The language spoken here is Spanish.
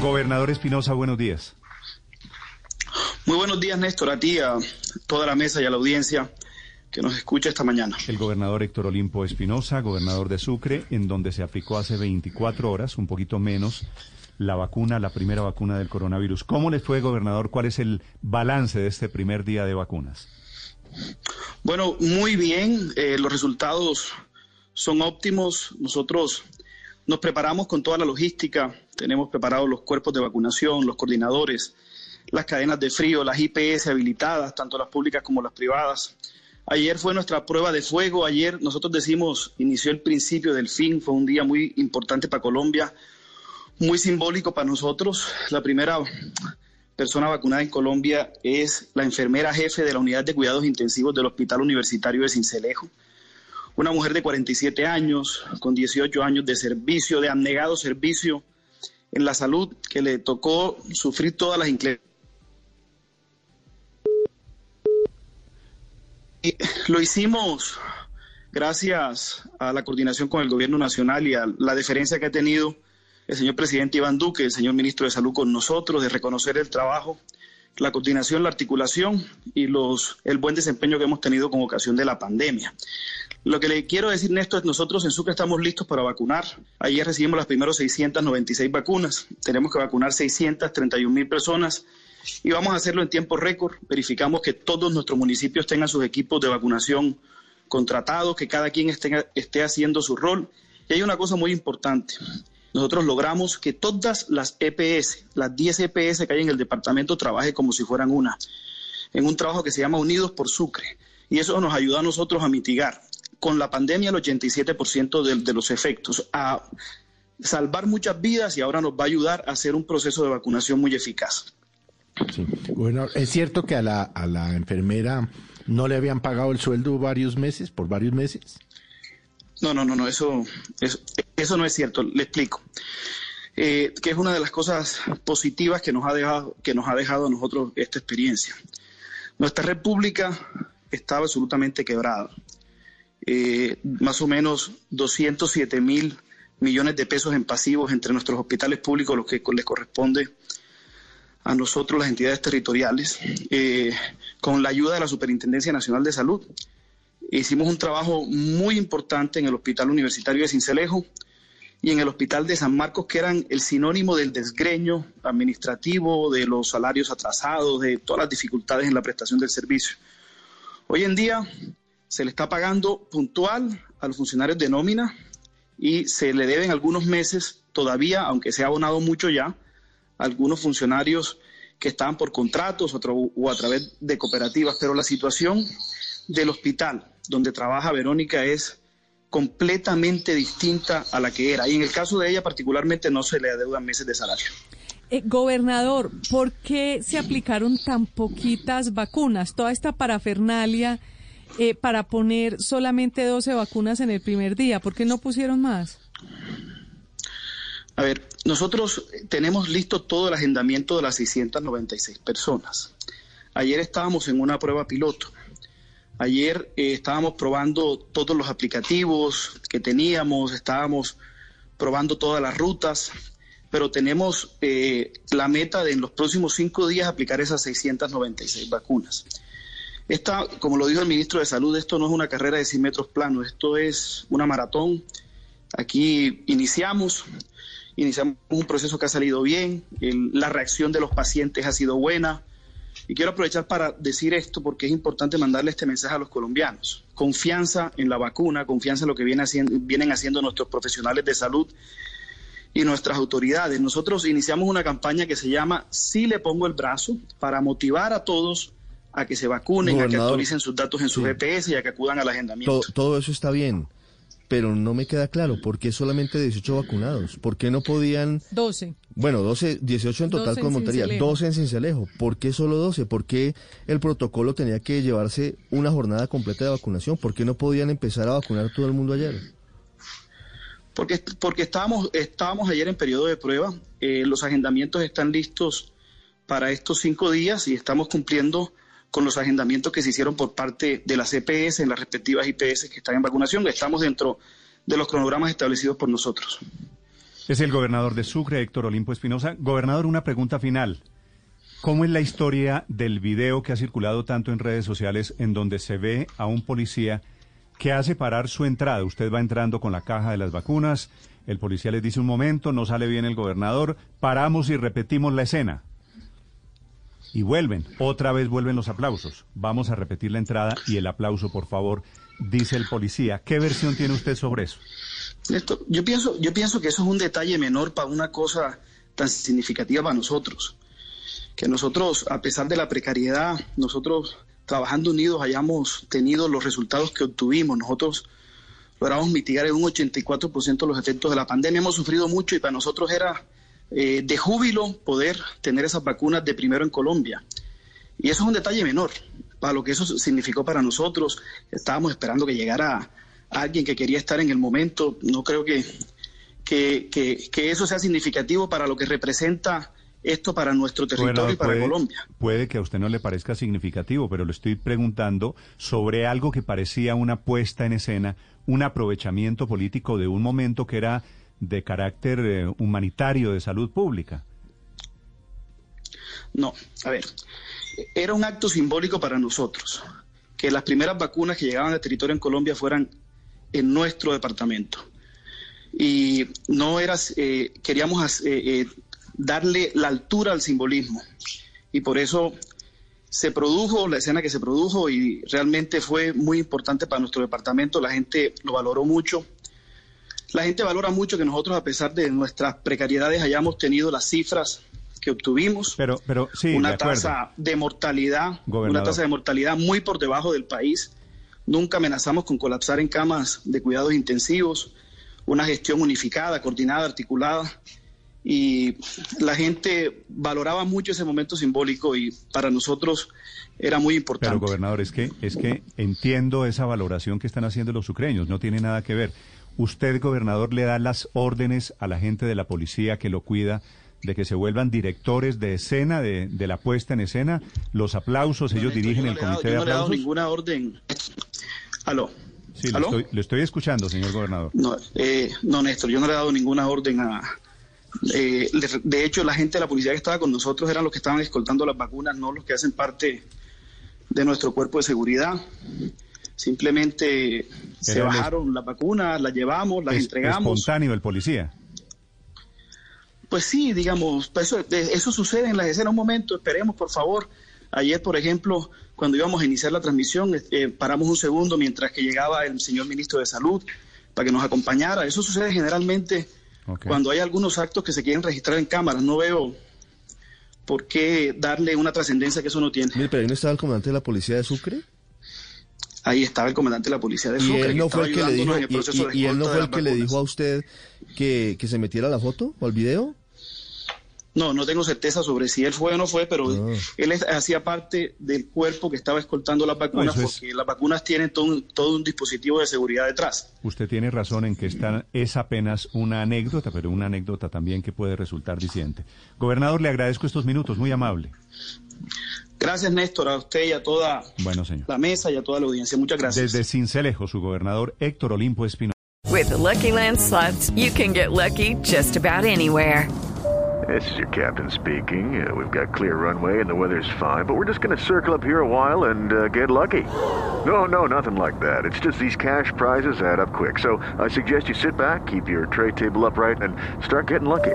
Gobernador Espinosa, buenos días. Muy buenos días, Néstor, a ti, a toda la mesa y a la audiencia que nos escucha esta mañana. El gobernador Héctor Olimpo Espinosa, gobernador de Sucre, en donde se aplicó hace 24 horas, un poquito menos, la vacuna, la primera vacuna del coronavirus. ¿Cómo les fue, gobernador? ¿Cuál es el balance de este primer día de vacunas? Bueno, muy bien. Eh, los resultados son óptimos. Nosotros nos preparamos con toda la logística. Tenemos preparados los cuerpos de vacunación, los coordinadores, las cadenas de frío, las IPS habilitadas, tanto las públicas como las privadas. Ayer fue nuestra prueba de fuego. Ayer nosotros decimos, inició el principio del fin. Fue un día muy importante para Colombia, muy simbólico para nosotros. La primera persona vacunada en Colombia es la enfermera jefe de la unidad de cuidados intensivos del Hospital Universitario de Cincelejo. Una mujer de 47 años, con 18 años de servicio, de abnegado servicio en la salud, que le tocó sufrir todas las inclemencias Lo hicimos gracias a la coordinación con el Gobierno Nacional y a la deferencia que ha tenido el señor presidente Iván Duque, el señor ministro de Salud con nosotros, de reconocer el trabajo, la coordinación, la articulación y los, el buen desempeño que hemos tenido con ocasión de la pandemia. Lo que le quiero decir, Néstor, es nosotros en Sucre estamos listos para vacunar. Ayer recibimos las primeras 696 vacunas. Tenemos que vacunar 631 mil personas y vamos a hacerlo en tiempo récord. Verificamos que todos nuestros municipios tengan sus equipos de vacunación contratados, que cada quien esté, esté haciendo su rol. Y hay una cosa muy importante. Nosotros logramos que todas las EPS, las 10 EPS que hay en el departamento, trabajen como si fueran una, en un trabajo que se llama Unidos por Sucre. Y eso nos ayuda a nosotros a mitigar con la pandemia el 87% de, de los efectos, a salvar muchas vidas y ahora nos va a ayudar a hacer un proceso de vacunación muy eficaz. Sí. Bueno, es cierto que a la, a la enfermera no le habían pagado el sueldo varios meses, por varios meses. No, no, no, no, eso, eso, no es cierto. Le explico. Eh, que es una de las cosas positivas que nos ha dejado, que nos ha dejado a nosotros esta experiencia. Nuestra república estaba absolutamente quebrada. Eh, más o menos 207 mil millones de pesos en pasivos entre nuestros hospitales públicos, los que les corresponde a nosotros, las entidades territoriales, eh, con la ayuda de la Superintendencia Nacional de Salud. Hicimos un trabajo muy importante en el Hospital Universitario de Cincelejo y en el Hospital de San Marcos, que eran el sinónimo del desgreño administrativo, de los salarios atrasados, de todas las dificultades en la prestación del servicio. Hoy en día se le está pagando puntual a los funcionarios de nómina y se le deben algunos meses todavía, aunque se ha abonado mucho ya, algunos funcionarios que estaban por contratos o a través de cooperativas, pero la situación del hospital donde trabaja Verónica es completamente distinta a la que era. Y en el caso de ella particularmente no se le adeudan meses de salario. Eh, gobernador, ¿por qué se aplicaron tan poquitas vacunas? Toda esta parafernalia eh, para poner solamente 12 vacunas en el primer día. ¿Por qué no pusieron más? A ver, nosotros tenemos listo todo el agendamiento de las 696 personas. Ayer estábamos en una prueba piloto. Ayer eh, estábamos probando todos los aplicativos que teníamos, estábamos probando todas las rutas, pero tenemos eh, la meta de en los próximos cinco días aplicar esas 696 vacunas. Esta, como lo dijo el ministro de Salud, esto no es una carrera de 100 metros planos, esto es una maratón. Aquí iniciamos, Iniciamos un proceso que ha salido bien, la reacción de los pacientes ha sido buena. Y quiero aprovechar para decir esto porque es importante mandarle este mensaje a los colombianos. Confianza en la vacuna, confianza en lo que vienen haciendo nuestros profesionales de salud y nuestras autoridades. Nosotros iniciamos una campaña que se llama Sí le pongo el brazo para motivar a todos a que se vacunen, a que actualicen sus datos en su GPS y a que acudan al agendamiento. todo eso está bien pero no me queda claro, ¿por qué solamente 18 vacunados? ¿Por qué no podían... 12. Bueno, 12, 18 en total con Montería, 12 en Cincelejo. ¿Por qué solo 12? ¿Por qué el protocolo tenía que llevarse una jornada completa de vacunación? ¿Por qué no podían empezar a vacunar todo el mundo ayer? Porque, porque estábamos, estábamos ayer en periodo de prueba, eh, los agendamientos están listos para estos cinco días y estamos cumpliendo con los agendamientos que se hicieron por parte de las EPS en las respectivas IPS que están en vacunación. Estamos dentro de los cronogramas establecidos por nosotros. Es el gobernador de Sucre, Héctor Olimpo Espinosa. Gobernador, una pregunta final. ¿Cómo es la historia del video que ha circulado tanto en redes sociales en donde se ve a un policía que hace parar su entrada? Usted va entrando con la caja de las vacunas, el policía les dice un momento, no sale bien el gobernador, paramos y repetimos la escena. Y vuelven, otra vez vuelven los aplausos. Vamos a repetir la entrada y el aplauso, por favor, dice el policía. ¿Qué versión tiene usted sobre eso? yo pienso, yo pienso que eso es un detalle menor para una cosa tan significativa para nosotros. Que nosotros, a pesar de la precariedad, nosotros trabajando unidos hayamos tenido los resultados que obtuvimos. Nosotros logramos mitigar en un 84% los efectos de la pandemia. Hemos sufrido mucho y para nosotros era eh, de júbilo poder tener esas vacunas de primero en Colombia. Y eso es un detalle menor para lo que eso significó para nosotros. Estábamos esperando que llegara alguien que quería estar en el momento. No creo que, que, que, eso sea significativo para lo que representa esto para nuestro territorio y para Colombia. Puede que a usted no le parezca significativo, pero le estoy preguntando sobre algo que parecía una puesta en escena, un aprovechamiento político de un momento que era de carácter eh, humanitario de salud pública. No, a ver, era un acto simbólico para nosotros que las primeras vacunas que llegaban al territorio en Colombia fueran en nuestro departamento. Y no era, eh, queríamos eh, darle la altura al simbolismo. Y por eso se produjo la escena que se produjo y realmente fue muy importante para nuestro departamento. La gente lo valoró mucho. La gente valora mucho que nosotros, a pesar de nuestras precariedades, hayamos tenido las cifras que obtuvimos. Pero, pero sí, una tasa de mortalidad, una tasa de mortalidad muy por debajo del país. Nunca amenazamos con colapsar en camas de cuidados intensivos. Una gestión unificada, coordinada, articulada y la gente valoraba mucho ese momento simbólico y para nosotros era muy importante. Pero gobernador, es que es que entiendo esa valoración que están haciendo los ucranios, no tiene nada que ver. Usted, gobernador, le da las órdenes a la gente de la policía que lo cuida de que se vuelvan directores de escena, de, de la puesta en escena, los aplausos, ellos dirigen el comité de aplausos. No le he dado ninguna orden. Aló. Sí, Lo, estoy, escuchando, señor gobernador. No, eh, no, Néstor, yo no le he dado ninguna orden a, eh, de hecho, la gente de la policía que estaba con nosotros eran los que estaban escoltando las vacunas, no los que hacen parte de nuestro cuerpo de seguridad. Simplemente se bajaron las vacunas, las llevamos, las entregamos. espontáneo el policía. Pues sí, digamos, pues eso, eso sucede en las escenas un momento, esperemos por favor. Ayer, por ejemplo, cuando íbamos a iniciar la transmisión, eh, paramos un segundo mientras que llegaba el señor ministro de Salud para que nos acompañara. Eso sucede generalmente cuando hay algunos actos que se quieren registrar en cámaras, no veo por qué darle una trascendencia que eso no tiene. Mire, pero ahí no estaba el comandante de la policía de Sucre. Ahí estaba el comandante de la policía de Sucre. ¿Y él no fue el que le dijo, y, él no fue el que le dijo a usted que, que se metiera la foto o al video? No, no tengo certeza sobre si él fue o no fue, pero ah. él hacía parte del cuerpo que estaba escoltando las vacunas, porque las vacunas tienen todo un, todo un dispositivo de seguridad detrás. Usted tiene razón en que esta es apenas una anécdota, pero una anécdota también que puede resultar diciente. Gobernador, le agradezco estos minutos, muy amable. Gracias, Néstor, a usted y a toda bueno, señor. la mesa y a toda la audiencia. Muchas gracias. Desde Cincelejo, su gobernador Héctor Olimpo Espinosa. With Lucky Land slots, you can get lucky just about anywhere. This is your captain speaking. Uh, we've got clear runway and the weather's fine, but we're just going to circle up here a while and uh, get lucky. No, no, nothing like that. It's just these cash prizes add up quick. So I suggest you sit back, keep your tray table upright, and start getting lucky.